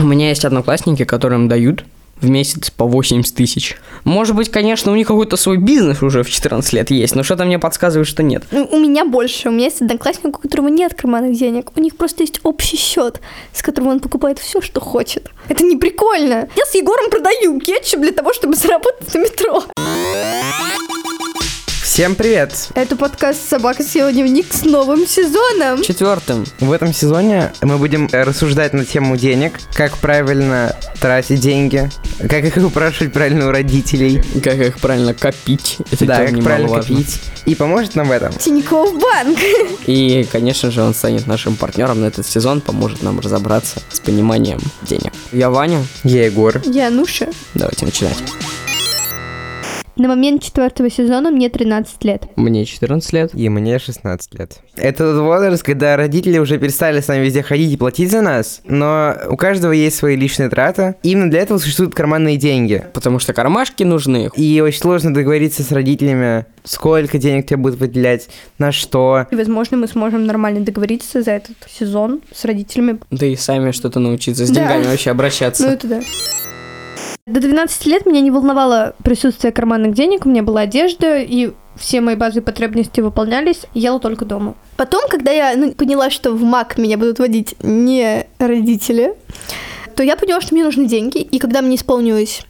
У меня есть одноклассники, которым дают в месяц по 80 тысяч. Может быть, конечно, у них какой-то свой бизнес уже в 14 лет есть, но что-то мне подсказывает, что нет. Ну, у меня больше. У меня есть одноклассник, у которого нет карманных денег. У них просто есть общий счет, с которым он покупает все, что хочет. Это не прикольно. Я с Егором продаю кетчуп для того, чтобы заработать на метро. Всем привет! Это подкаст «Собака съела дневник» с новым сезоном. Четвертым. В этом сезоне мы будем рассуждать на тему денег, как правильно тратить деньги, как их упрашивать правильно у родителей. Как их правильно копить. Это да, как правильно немаловажно. копить. И поможет нам в этом. Тинькофф банк. И, конечно же, он станет нашим партнером на этот сезон, поможет нам разобраться с пониманием денег. Я Ваня. Я Егор. Я Нуша. Давайте начинать. На момент четвертого сезона мне 13 лет. Мне 14 лет. И мне 16 лет. Это тот возраст, когда родители уже перестали с нами везде ходить и платить за нас, но у каждого есть свои личные траты. Именно для этого существуют карманные деньги. Потому что кармашки нужны. И очень сложно договориться с родителями, сколько денег тебе будут выделять, на что. И, возможно, мы сможем нормально договориться за этот сезон с родителями. Да и сами что-то научиться с Да. деньгами вообще обращаться. Ну, это да. До 12 лет меня не волновало присутствие карманных денег, у меня была одежда, и все мои базовые потребности выполнялись, ела только дома. Потом, когда я ну, поняла, что в МАК меня будут водить не родители, то я поняла, что мне нужны деньги, и когда мне исполнилось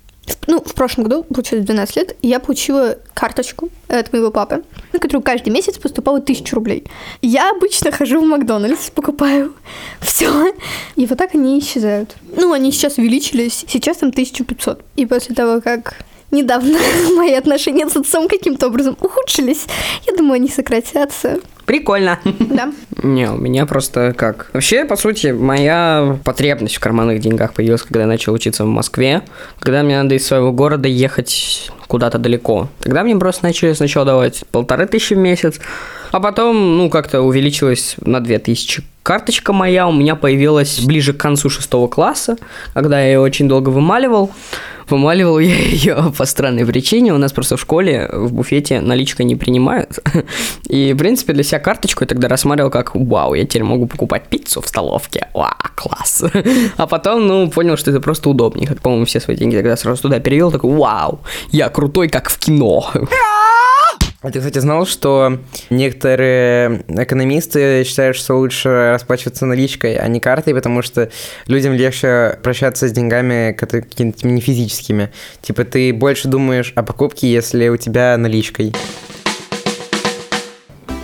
ну, в прошлом году, получилось 12 лет, я получила карточку от моего папы, на которую каждый месяц поступало тысячу рублей. Я обычно хожу в Макдональдс, покупаю все, и вот так они исчезают. Ну, они сейчас увеличились, сейчас там 1500. И после того, как недавно мои отношения с отцом каким-то образом ухудшились, я думаю, они сократятся. Прикольно. Да. Не, у меня просто как. Вообще, по сути, моя потребность в карманных деньгах появилась, когда я начал учиться в Москве, когда мне надо из своего города ехать куда-то далеко. Тогда мне просто начали сначала давать полторы тысячи в месяц, а потом, ну, как-то увеличилось на две тысячи. Карточка моя у меня появилась ближе к концу шестого класса, когда я ее очень долго вымаливал. Вымаливал я ее по странной причине. У нас просто в школе в буфете наличка не принимают. И, в принципе, для себя карточку я тогда рассматривал как «Вау, я теперь могу покупать пиццу в столовке. Вау, класс!» А потом, ну, понял, что это просто удобнее. Как, по-моему, все свои деньги тогда сразу туда перевел. Такой «Вау, я крутой, как в кино!» А ты, кстати, знал, что некоторые экономисты считают, что лучше расплачиваться наличкой, а не картой, потому что людям легче прощаться с деньгами какими-то не физическими. Типа ты больше думаешь о покупке, если у тебя наличкой.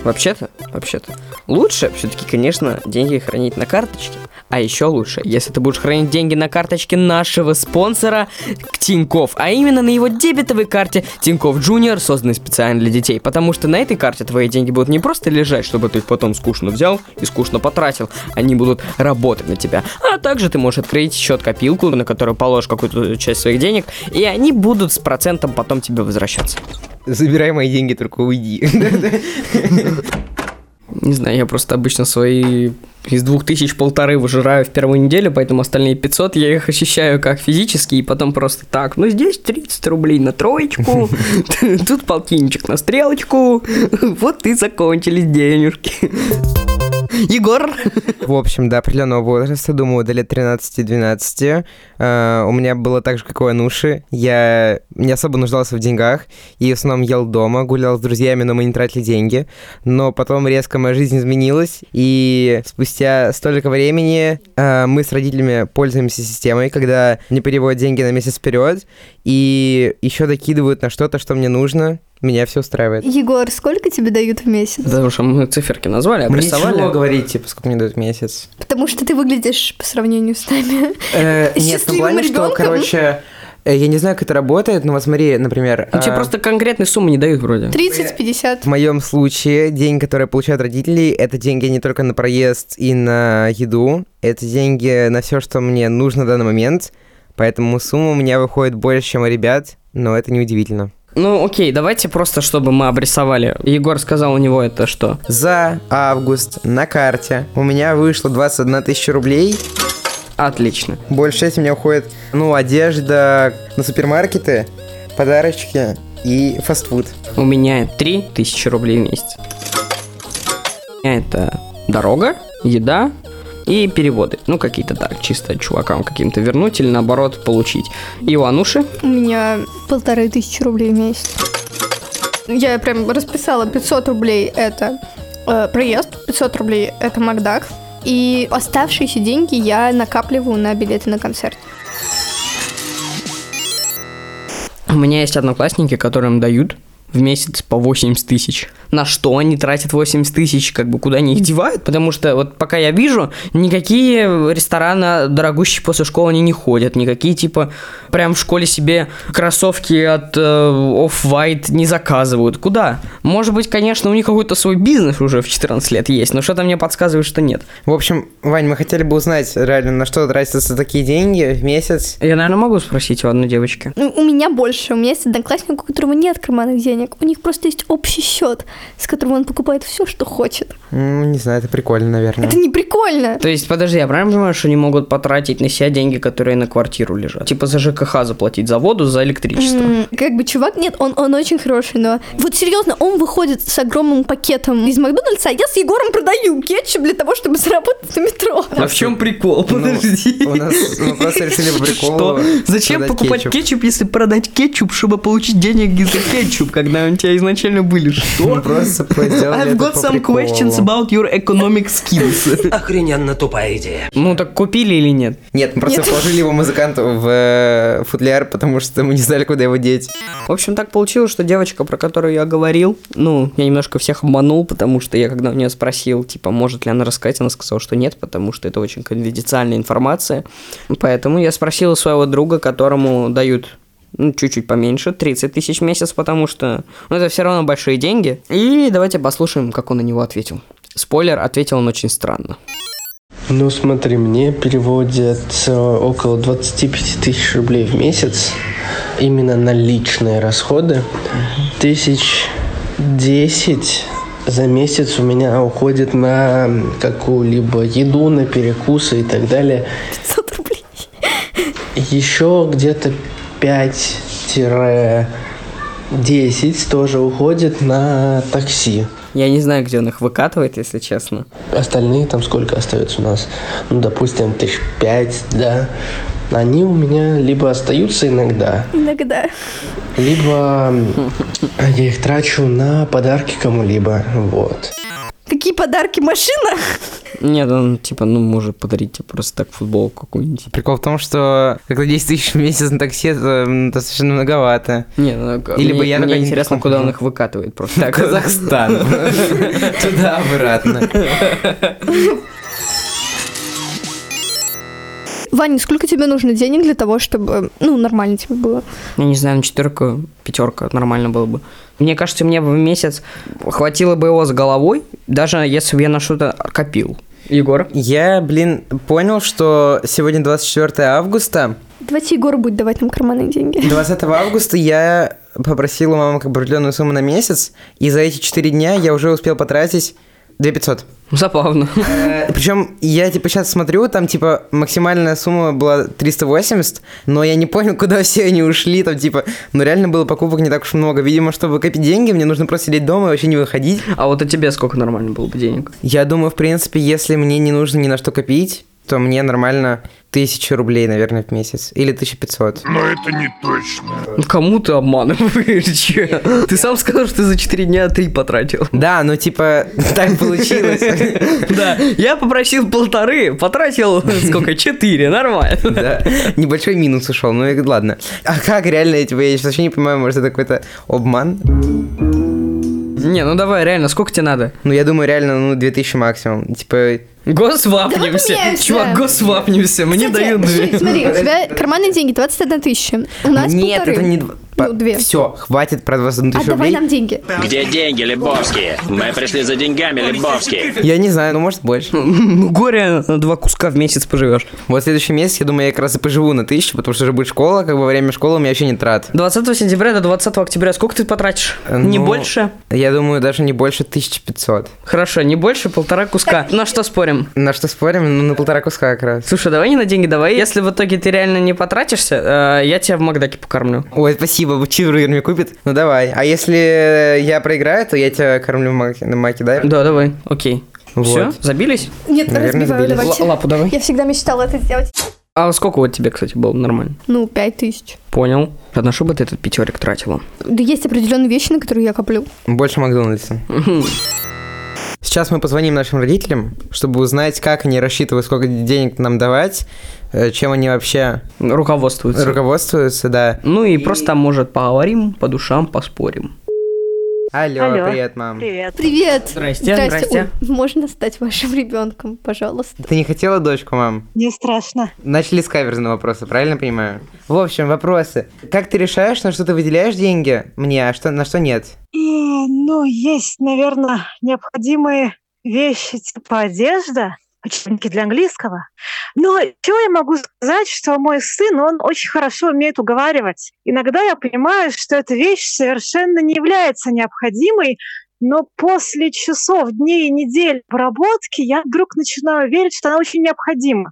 Вообще-то, вообще-то, лучше все-таки, конечно, деньги хранить на карточке. А еще лучше, если ты будешь хранить деньги на карточке нашего спонсора Тиньков, а именно на его дебетовой карте Тиньков Junior, созданной специально для детей. Потому что на этой карте твои деньги будут не просто лежать, чтобы ты их потом скучно взял и скучно потратил, они будут работать на тебя. А также ты можешь открыть счет-копилку, на которую положишь какую-то часть своих денег, и они будут с процентом потом тебе возвращаться. Забирай мои деньги, только уйди. Не знаю, я просто обычно свои из двух тысяч полторы выжираю в первую неделю, поэтому остальные 500 я их ощущаю как физически, и потом просто так, ну здесь 30 рублей на троечку, тут полтинничек на стрелочку, вот и закончились денежки. Егор! В общем, до определенного возраста, думаю, до лет 13-12, э, у меня было так же, как у Ануши. Я не особо нуждался в деньгах и в основном ел дома, гулял с друзьями, но мы не тратили деньги. Но потом резко моя жизнь изменилась, и спустя столько времени э, мы с родителями пользуемся системой, когда мне переводят деньги на месяц вперед и еще докидывают на что-то, что мне нужно. Меня все устраивает. Егор, сколько тебе дают в месяц? Потому что мы циферки назвали, Мне тяжело обрисовали. говорить, типа, сколько мне дают в месяц. Потому что ты выглядишь по сравнению с нами. Э, Нет, в том плане, что, короче, э, я не знаю, как это работает, но вот смотри, например, Ну, тебе а, просто конкретной суммы не дают вроде. 30-50. в моем случае деньги, которые получают родители, это деньги не только на проезд и на еду, это деньги на все, что мне нужно в данный момент, поэтому сумма у меня выходит больше, чем у ребят, но это неудивительно. Ну, окей, давайте просто, чтобы мы обрисовали. Егор сказал, у него это что? За август на карте у меня вышло 21 тысяча рублей, Отлично. больше часть у меня уходит, ну, одежда на супермаркеты, подарочки и фастфуд. У меня 3000 рублей в месяц. Это дорога, еда, И переводы. Ну, какие-то так, чисто чувакам каким-то вернуть или наоборот получить. Ивануши. У меня полторы тысячи рублей в месяц. Я прям расписала 500 рублей это э, проезд, 500 рублей это Макдак. И оставшиеся деньги я накапливаю на билеты на концерт. У меня есть одноклассники, которым дают в месяц по 80 тысяч. На что они тратят 80 тысяч, как бы куда они их девают? Потому что вот пока я вижу, никакие рестораны дорогущие после школы они не ходят, никакие типа прям в школе себе кроссовки от э, Off-White не заказывают. Куда? Может быть, конечно, у них какой-то свой бизнес уже в 14 лет есть, но что-то мне подсказывает, что нет. В общем, Вань, мы хотели бы узнать реально, на что тратятся такие деньги в месяц. Я, наверное, могу спросить у одной девочки. Ну, у меня больше. У меня есть одноклассник, у которого нет карманных денег. У них просто есть общий счет, с которым он покупает все, что хочет. М, Не знаю, это прикольно, наверное. Это не прикольно. То есть, подожди, я правильно понимаю, что они могут потратить на себя деньги, которые на квартиру лежат? Типа за ЖКХ заплатить, за воду, за электричество. М, Как бы чувак, нет, он, он очень хороший, но вот серьезно, он выходит с огромным пакетом из Макдональдса, а я с Егором продаю кетчуп для того, чтобы заработать на метро. А в чем прикол? Ну, Подожди. у нас мы просто решили по приколу Что? Зачем покупать кетчуп. кетчуп. если продать кетчуп, чтобы получить деньги за кетчуп, когда у тебя изначально были? Мы Что? просто сделали I've got some questions about your economic skills. Охрененно тупая идея. Ну так купили или нет? Нет, мы просто положили его музыканту в э, футляр, потому что мы не знали, куда его деть. В общем, так получилось, что девочка, про которую я говорил, ну, я немножко всех обманул, потому что я когда у нее спросил, типа, может ли она рассказать, она сказала, что нет, потому что это очень конфиденциальная информация. Поэтому я спросил у своего друга, которому дают ну, чуть-чуть поменьше, 30 тысяч в месяц, потому что ну, это все равно большие деньги. И давайте послушаем, как он на него ответил. Спойлер, ответил он очень странно. Ну смотри, мне переводят около 25 тысяч рублей в месяц именно на личные расходы. Тысяч десять за месяц у меня уходит на какую-либо еду, на перекусы и так далее. 500 рублей. Еще где-то 5-10 тоже уходит на такси. Я не знаю, где он их выкатывает, если честно. Остальные там сколько остается у нас? Ну, допустим, тысяч пять, да. Они у меня либо остаются иногда, Иногда. либо я их трачу на подарки кому-либо. Вот. Какие подарки? Машина? Нет, он типа, ну, может подарить тебе просто так футболку какую-нибудь. Прикол в том, что когда 10 тысяч в месяц на такси, это достаточно многовато. Не, ну, Или мне, бы я мне интересно, куда он их выкатывает просто. Так, Казахстан. Туда обратно. Ваня, сколько тебе нужно денег для того, чтобы, ну, нормально тебе было? Я не знаю, на четверку, пятерка нормально было бы. Мне кажется, мне бы в месяц хватило бы его с головой, даже если бы я на что-то копил. Егор? Я, блин, понял, что сегодня 24 августа. Давайте Егор будет давать нам карманные деньги. 20 августа я попросил у мамы определенную сумму на месяц, и за эти 4 дня я уже успел потратить 2500. Забавно. Причем я типа сейчас смотрю, там типа максимальная сумма была 380, но я не понял, куда все они ушли, там типа, ну реально было покупок не так уж много. Видимо, чтобы копить деньги, мне нужно просто сидеть дома и вообще не выходить. А вот у тебя сколько нормально было бы денег? Я думаю, в принципе, если мне не нужно ни на что копить, то мне нормально 1000 рублей, наверное, в месяц. Или 1500. Ну, Кому ты обманываешь? Ты сам сказал, что ты за 4 дня 3 потратил. Да, ну типа, так получилось. Да, я попросил полторы, потратил сколько? 4, нормально. Да, небольшой минус ушел, ну и ладно. А как реально, типа, я вообще не понимаю, может, это какой-то обман? Не, ну давай, реально, сколько тебе надо? Ну, я думаю, реально, ну, 2000 максимум. Типа, Госвапнемся. поменяемся. Чувак, госвапнемся. Мне дают две. Смотри, у тебя карманные деньги 21 тысяча. У нас Нет, полторы. это не... дв- Ну, две. Все, хватит про 21 А тысяч давай рублей. нам деньги. Где деньги, Лебовские? Мы пришли за деньгами, Лебовские. Я не знаю, ну, может, больше. Ну, горе на два куска в месяц поживешь. Вот следующий месяц, я думаю, я как раз и поживу на тысячу, потому что уже будет школа, как бы во время школы у меня вообще нет трат. 20 сентября до 20 октября сколько ты потратишь? Не Ну, больше? Я думаю, даже не больше 1500. Хорошо, не больше, полтора куска. На что спорим? На что спорим? Ну, на полтора куска как раз. Слушай, давай не на деньги, давай. Если в итоге ты реально не потратишься, э, я тебя в Макдаке покормлю. Ой, спасибо, чизбургер мне купит. Ну, давай. А если я проиграю, то я тебя кормлю в маке, на маке, да? Да, давай, окей. Все, Вот. забились? Нет, Наверное, разбиваю, давайте. Л- лапу давай. Я всегда мечтала это сделать. А сколько вот тебе, кстати, было нормально? Ну, пять тысяч. Понял. А на что бы ты этот пятерик тратила? Да есть определенные вещи, на которые я коплю. Больше Макдональдса. Сейчас мы позвоним нашим родителям, чтобы узнать, как они рассчитывают, сколько денег нам давать, э, чем они вообще Руководствуются. руководствуются, да. Ну и просто, может, поговорим, по душам поспорим. Алло, Алло. привет, мам. Привет. Привет. Здрасте, здрасте. Ой, можно стать вашим ребенком, пожалуйста? Ты не хотела дочку, мам? Не страшно. Начали с каверзного вопроса, правильно понимаю? В общем, вопросы. Как ты решаешь, на что ты выделяешь деньги мне, а что, на что нет? А, Ну, есть, наверное, необходимые вещи типа одежда, учебники для английского. Но чего я могу сказать, что мой сын, он очень хорошо умеет уговаривать. Иногда я понимаю, что эта вещь совершенно не является необходимой, но после часов, дней и недель обработки я вдруг начинаю верить, что она очень необходима.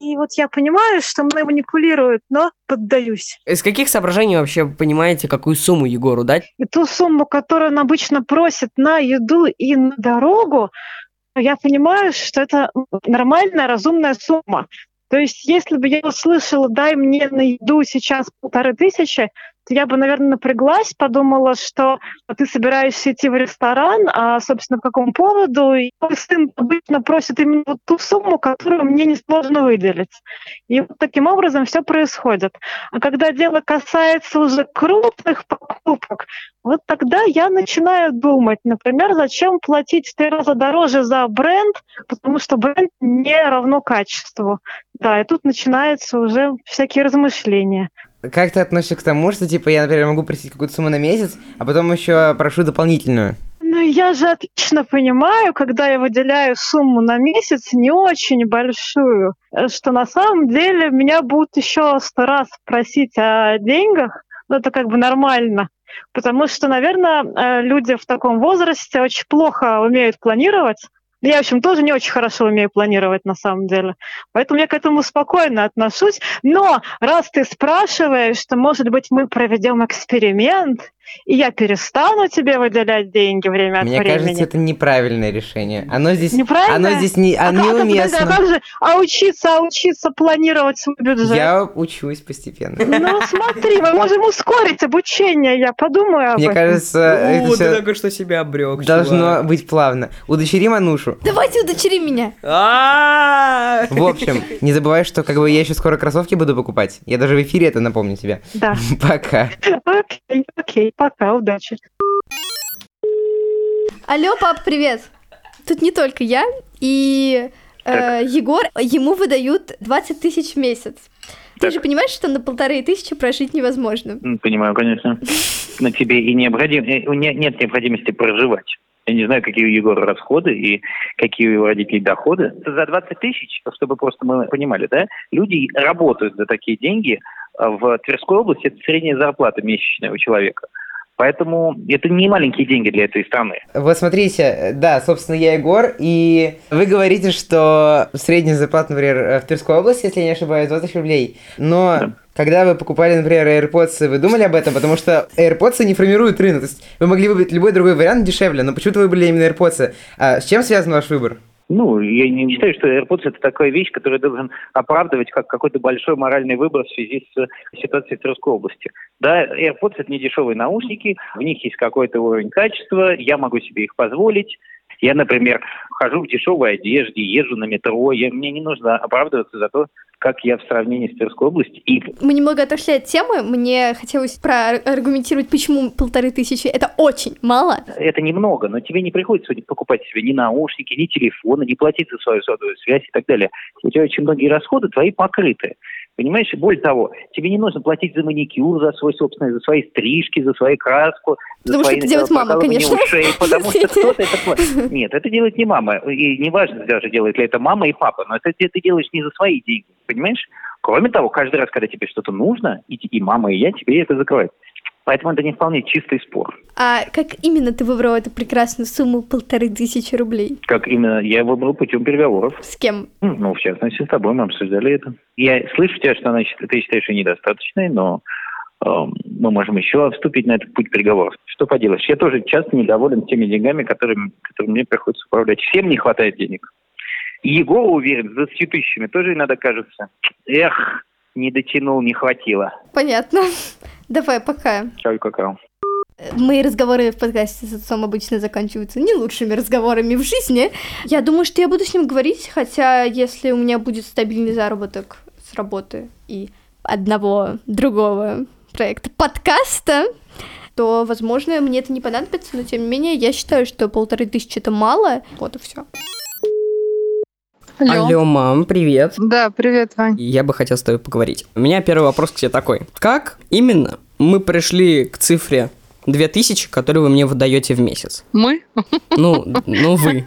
И вот я понимаю, что мной манипулируют, но поддаюсь. Из каких соображений вообще понимаете, какую сумму Егору дать? И ту сумму, которую он обычно просит на еду и на дорогу, я понимаю, что это нормальная, разумная сумма. То есть, если бы я услышала, дай мне на еду сейчас полторы тысячи, я бы, наверное, напряглась, подумала, что ты собираешься идти в ресторан, а, собственно, по какому поводу. И мой сын обычно просит именно вот ту сумму, которую мне несложно выделить. И вот таким образом все происходит. А когда дело касается уже крупных покупок, вот тогда я начинаю думать, например, зачем платить в три раза дороже за бренд, потому что бренд не равно качеству. Да, и тут начинаются уже всякие размышления. Как ты относишься к тому, что, типа, я, например, могу просить какую-то сумму на месяц, а потом еще прошу дополнительную? Ну, я же отлично понимаю, когда я выделяю сумму на месяц не очень большую, что на самом деле меня будут еще сто раз просить о деньгах, ну, это как бы нормально. Потому что, наверное, э, люди в таком возрасте очень плохо умеют планировать. Я, в общем, тоже не очень хорошо умею планировать на самом деле. Поэтому я к этому спокойно отношусь. Но раз ты спрашиваешь, что, может быть, мы проведем эксперимент, и я перестану тебе выделять деньги время от Мне времени. кажется, это неправильное решение. Оно здесь, Неправильно? оно здесь не, А а, как, а, неуместно. а как же, а учиться, а учиться планировать свой бюджет? Я учусь постепенно. Ну смотри, мы можем ускорить обучение, я подумаю об Мне этом. кажется, это всё только что себя обрек. должно быть плавно. Удочери Манушу. Давайте удочери меня. В общем, не забывай, что как бы я еще скоро кроссовки буду покупать. Я даже в эфире это напомню тебе. Да. Пока. Окей, окей, пока, удачи. Алло, пап, привет. Тут не только я и э, Егор, ему выдают 20 тысяч в месяц. Ты же понимаешь, что на полторы тысячи прожить невозможно. Понимаю, конечно. Но тебе и необходим, э, нет необходимости проживать. Я не знаю, какие у Егора расходы и какие у его родителей доходы. За 20 тысяч, чтобы просто мы понимали, да, люди работают за такие деньги. А В Тверской области это средняя зарплата месячная у человека. Поэтому это не маленькие деньги для этой страны. Вот смотрите, да, собственно, я Егор, и вы говорите, что средняя зарплата, например, в Тверской области, если я не ошибаюсь, 20 тысяч рублей. Но Да. когда вы покупали, например, AirPods, вы думали об этом? Потому что AirPods не формируют рынок. То есть вы могли выбрать любой другой вариант дешевле, но почему-то выбрали именно AirPods. А с чем связан ваш выбор? Ну, я не считаю, что AirPods это такая вещь, которая должен оправдывать как какой-то большой моральный выбор в связи с ситуацией в Тверской области. Да, AirPods это не дешевые наушники, в них есть какой-то уровень качества, я могу себе их позволить. Я, например, хожу в дешевой одежде, езжу на метро, я, мне не нужно оправдываться за то, как я в сравнении с Тверской областью. И Мы немного отошли от темы. Мне хотелось проаргументировать, почему полторы тысячи это очень мало. это немного, но тебе не приходится покупать себе ни наушники, ни телефоны, не платить за свою сотовую связь и так далее. У тебя очень многие расходы твои покрыты. Понимаешь, более того, тебе не нужно платить за маникюр, за свой собственный, за свои стрижки, за свою краску, за Потому что свои это делает мама, конечно. ушей, потому что кто-то это платит. Нет, это делает не мама. И неважно даже, делает ли это мама и папа, но это ты делаешь не за свои деньги, понимаешь? Кроме того, каждый раз, когда тебе что-то нужно, и, и мама, и я, тебе это закрывают. Поэтому это не вполне чистый спор. А как именно ты выбрал эту прекрасную сумму полторы тысячи рублей? Как именно я выбрал путем переговоров. С кем? М, Ну, в частности, с тобой мы обсуждали это. Я слышу тебя, что она, счит- ты считаешь ее недостаточной, но э, мы можем еще вступить на этот путь переговоров. Что поделаешь? Я тоже часто недоволен теми деньгами, которыми, которыми мне приходится управлять. Всем не хватает денег. Егор уверен, с 20 тысячами тоже иногда кажется. Эх, не дотянул, не хватило. Понятно. Давай, пока. Чай, какао. Мои разговоры в подкасте с отцом обычно заканчиваются не лучшими разговорами в жизни. Я думаю, что я буду с ним говорить, хотя если у меня будет стабильный заработок с работы и одного другого проекта подкаста, то, возможно, мне это не понадобится, но тем не менее, я считаю, что полторы тысячи это мало. Вот и все. Алло. Алло, мам, привет. Да, привет, Вань. Я бы хотел с тобой поговорить. У меня первый вопрос к тебе такой. Как именно мы пришли к цифре 2000, которые вы мне выдаете в месяц? Мы? Ну, ну вы.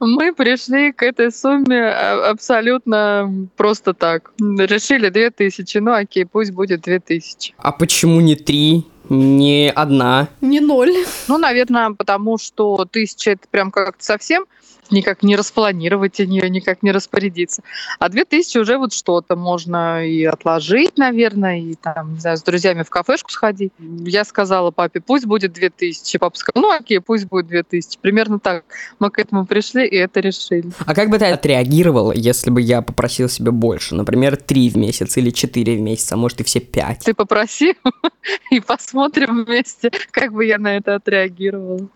Мы пришли к этой сумме а, абсолютно просто так. Решили 2000, ну окей, пусть будет 2000. А почему не 3? Не одна. Не ноль. Ну, наверное, потому что тысяча это прям как-то совсем никак не распланировать о нее, никак не распорядиться. А две тысячи уже вот что-то можно и отложить, наверное, и там, не знаю, с друзьями в кафешку сходить. Я сказала папе, пусть будет две тысячи. Папа сказал, ну окей, пусть будет две тысячи. Примерно так мы к этому пришли и это решили. А как бы ты отреагировала, если бы я попросил себе больше? Например, три в месяц или четыре в месяц, а может и все пять? Ты попроси и посмотрим вместе, как бы я на это отреагировала.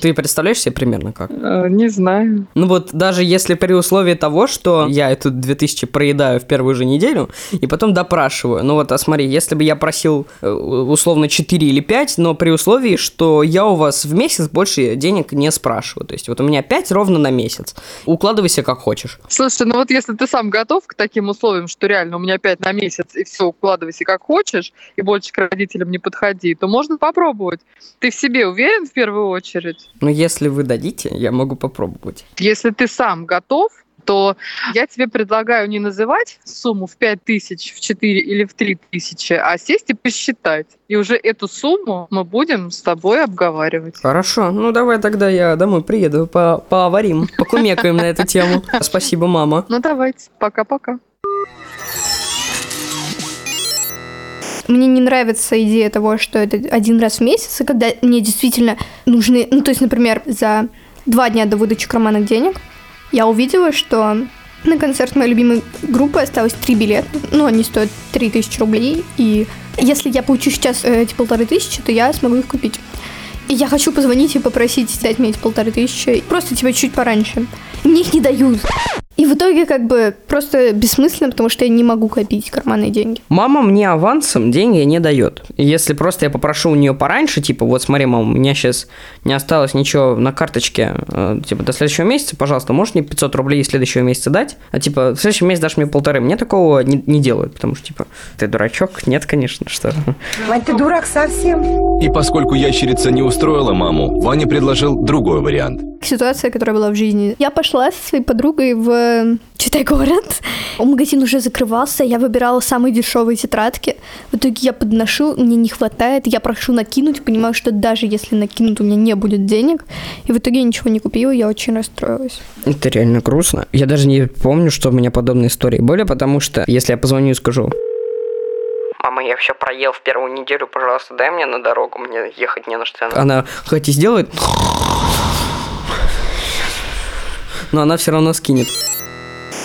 Ты представляешь себе примерно как? Э, не знаю. Ну вот даже если при условии того, что я эту 2000 проедаю в первую же неделю, и потом допрашиваю. Ну вот, а смотри, если бы я просил э, условно 4 или 5, но при условии, что я у вас в месяц больше денег не спрашиваю. То есть вот у меня 5 ровно на месяц. Укладывайся как хочешь. Слушай, ну вот если ты сам готов к таким условиям, что реально у меня 5 на месяц, и все, укладывайся как хочешь, и больше к родителям не подходи, то можно попробовать. Ты в себе уверен в первую очередь? Ну если вы дадите, я могу попробовать. Если ты сам готов, то я тебе предлагаю не называть сумму в 5 тысяч, в 4 или в 3 тысячи, а сесть и посчитать. И уже эту сумму мы будем с тобой обговаривать. Хорошо, ну давай тогда я домой приеду, по поговорим, покумекаем на эту тему. Спасибо, мама. Ну давайте, пока-пока. Мне не нравится идея того, что это один раз в месяц, и когда мне действительно нужны, ну то есть, например, за два дня до выдачи карманных денег я увидела, что на концерт моей любимой группы осталось три билета. Ну, они стоят 3000 рублей. И если я получу сейчас э, эти полторы тысячи, то я смогу их купить. И я хочу позвонить и попросить дать мне эти полторы тысячи. Просто тебя чуть пораньше. Мне их не дают. И в итоге как бы просто бессмысленно, потому что я не могу копить карманные деньги. Мама мне авансом деньги не дает. Если просто я попрошу у нее пораньше, типа, вот смотри, мама, у меня сейчас не осталось ничего на карточке, э, типа, до следующего месяца, пожалуйста, можешь мне 500 рублей следующего месяца дать? А типа, в следующем месяце дашь мне полторы. Мне такого не, не делают, потому что, типа, ты дурачок? Нет, конечно, что. Вань, ты дурак совсем. И поскольку ящерица не устроила маму, Ваня предложил другой вариант. Ситуация, которая была в жизни. Я пошла со своей подругой в читай город. Магазин уже закрывался, я выбирала самые дешевые тетрадки. В итоге я подношу, мне не хватает, я прошу накинуть, понимаю, что даже если накинут, у меня не будет денег. И в итоге я ничего не купила, я очень расстроилась. Это реально грустно. Я даже не помню, что у меня подобные истории были, потому что если я позвоню и скажу, Мама, я все проел в первую неделю, пожалуйста, дай мне на дорогу, мне ехать не на что. Она хоть и сделает, но она все равно скинет.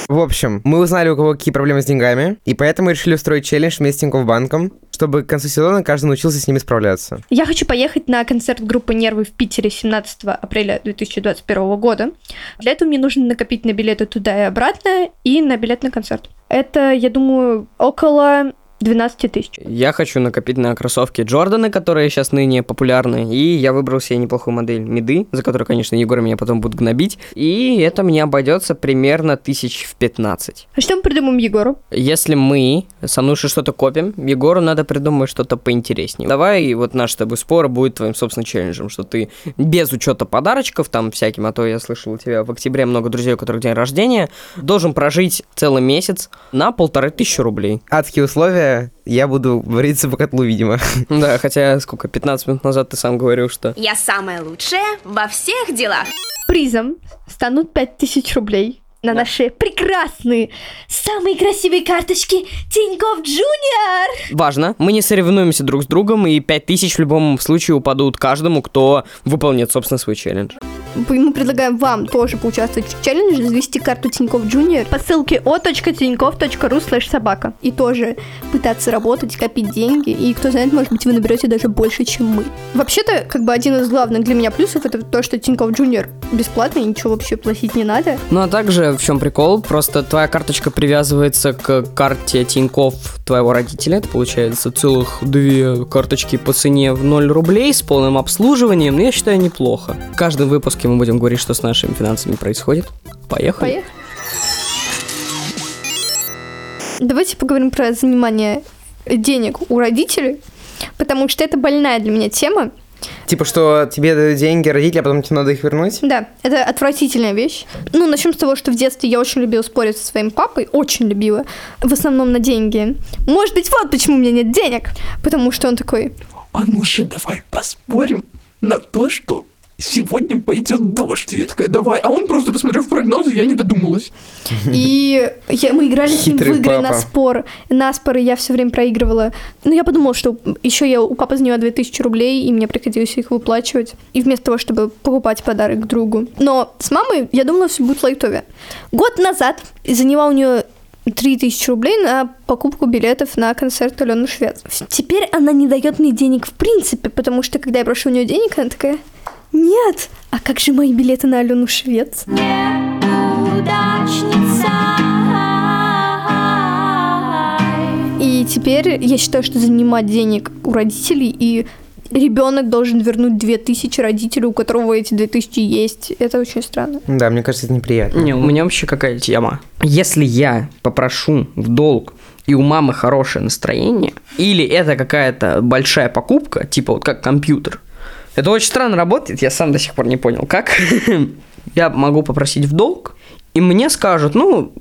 В общем, мы узнали, у кого какие проблемы с деньгами, и поэтому решили устроить челлендж вместе с Тинькофф банком, чтобы к концу сезона каждый научился с ними справляться. Я хочу поехать на концерт группы «Нервы» в Питере 17 апреля 2021 года. Для этого мне нужно накопить на билеты туда и обратно, и на билет на концерт. Это, я думаю, около 12 тысяч. Я хочу накопить на кроссовки Джорданы, которые сейчас ныне популярны, и я выбрал себе неплохую модель Миды, за которую, конечно, Егор меня потом будет гнобить, и это мне обойдется примерно тысяч в 15. А что мы придумаем Егору? Если мы с Анушей что-то копим, Егору надо придумать что-то поинтереснее. Давай, вот наш с тобой спор будет твоим, собственно, челленджем, что ты без учета подарочков там всяким, а то я слышал у тебя в октябре много друзей, у которых день рождения, должен прожить целый месяц на полторы тысячи рублей. Адские условия я буду вариться по котлу, видимо. Да, хотя сколько, 15 минут назад ты сам говорил, что... Я самая лучшая во всех делах. Призом станут 5000 рублей. На наши прекрасные, самые красивые карточки Тинькофф Джуниор. Важно, мы не соревнуемся друг с другом, и 5000 в любом случае упадут каждому, кто выполнит, собственно, свой челлендж. Мы предлагаем вам тоже поучаствовать в челлендже, завести карту Тинькофф Junior по ссылке o.tinkoff.ru слэш собака. И тоже пытаться работать, копить деньги, и кто знает, может быть, вы наберете даже больше, чем мы. Вообще-то, как бы один из главных для меня плюсов это то, что Тинькофф Junior бесплатный, ничего вообще платить не надо. Ну а также в чем прикол? Просто твоя карточка привязывается к карте Тинькофф твоего родителя. Это получается целых две карточки по цене в 0 рублей с полным обслуживанием. Ну, я считаю, неплохо. В каждом выпуске мы будем говорить, что с нашими финансами происходит. Поехали. Поехали. Давайте поговорим про занимание денег у родителей, потому что это больная для меня тема. Типа, что тебе дают деньги родители, а потом тебе надо их вернуть? Да, это отвратительная вещь. Ну, начнем с того, что в детстве я очень любила спорить со своим папой, очень любила, в основном на деньги. Может быть, вот почему у меня нет денег, потому что он такой, Ануша, давай поспорим на то, что сегодня пойдет дождь. Я такая, давай. А он просто посмотрел в прогноз, и я не додумалась. И я, мы играли с ним в игры на папа. спор. На споры я все время проигрывала. Ну, я подумала, что еще я у папы заняла 2000 рублей, и мне приходилось их выплачивать. И вместо того, чтобы покупать подарок другу. Но с мамой я думала, все будет лайтове. Год назад заняла у нее 3000 рублей на покупку билетов на концерт Алены Швец. Теперь она не дает мне денег в принципе, потому что когда я прошу у нее денег, она такая, нет, а как же мои билеты на Алену Швец? И теперь я считаю, что занимать денег у родителей и ребенок должен вернуть 2000 родителю, у которого эти 2000 есть. Это очень странно. Да, мне кажется, это неприятно. Не, у меня вообще какая тема. Если я попрошу в долг, и у мамы хорошее настроение, или это какая-то большая покупка, типа вот как компьютер, это очень странно работает, я сам до сих пор не понял, как. Я могу попросить в долг, и мне скажут, ну,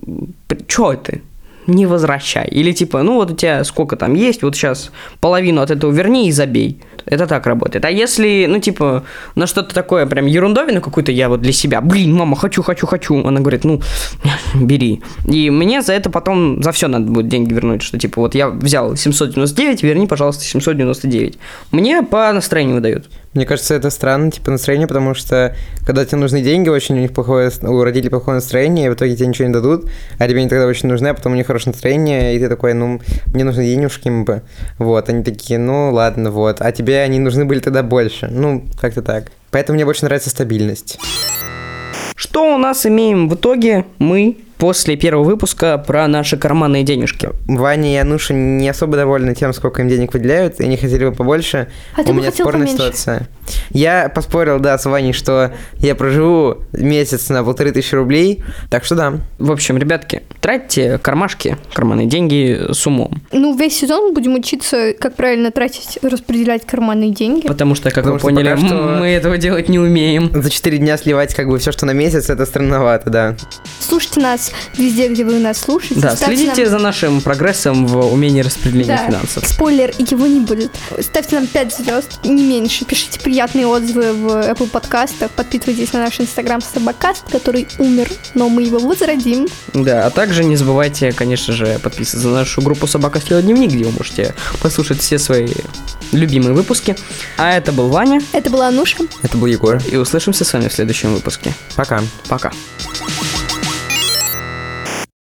что ты, не возвращай. Или типа, ну вот у тебя сколько там есть, вот сейчас половину от этого верни и забей. Это так работает. А если, ну, типа, на что-то такое прям ерундовину какую-то я вот для себя, блин, мама, хочу, хочу, хочу. Она говорит, ну, бери. И мне за это потом, за все надо будет деньги вернуть, что типа, вот я взял 799, верни, пожалуйста, 799. Мне по настроению выдают. Мне кажется, это странно, типа, настроение, потому что, когда тебе нужны деньги, очень у них плохое, у родителей плохое настроение, и в итоге тебе ничего не дадут, а тебе они тогда очень нужны, а потом у них хорошее настроение, и ты такой, ну, мне нужны денежки, МБ. Вот, они такие, ну, ладно, вот. А тебе они нужны были тогда больше. Ну, как-то так. Поэтому мне больше нравится стабильность. Что у нас имеем в итоге мы после первого выпуска про наши карманные денежки? Ваня и Ануша не особо довольны тем, сколько им денег выделяют, и они хотели бы побольше. А ты У бы меня хотел спорная поменьше. ситуация. Я поспорил, да, с Ваней, что я проживу месяц на полторы тысячи рублей, так что да. В общем, ребятки, тратьте кармашки, карманные деньги с умом. Ну, весь сезон будем учиться, как правильно тратить, распределять карманные деньги. Потому что, как Потому вы что поняли, что- мы этого делать не умеем. За 4 дня сливать как бы все, что на месяц, это странновато, да. Слушайте нас везде, где вы нас слушаете. Да, Ставьте следите нам- за нашим прогрессом в умении распределения Да. финансов. Спойлер, его не будет. Ставьте нам 5 звезд, не меньше. Пишите приятные отзывы в Apple подкастах. Подписывайтесь на наш инстаграм Собакаст, который умер, но мы его возродим. Да, а также не забывайте, конечно же, подписываться на нашу группу «Собака съела дневник», где вы можете послушать все свои любимые выпуски. А это был Ваня, Это была Ануша. Это был Егор. и услышимся с вами в следующем выпуске. Пока. Пока.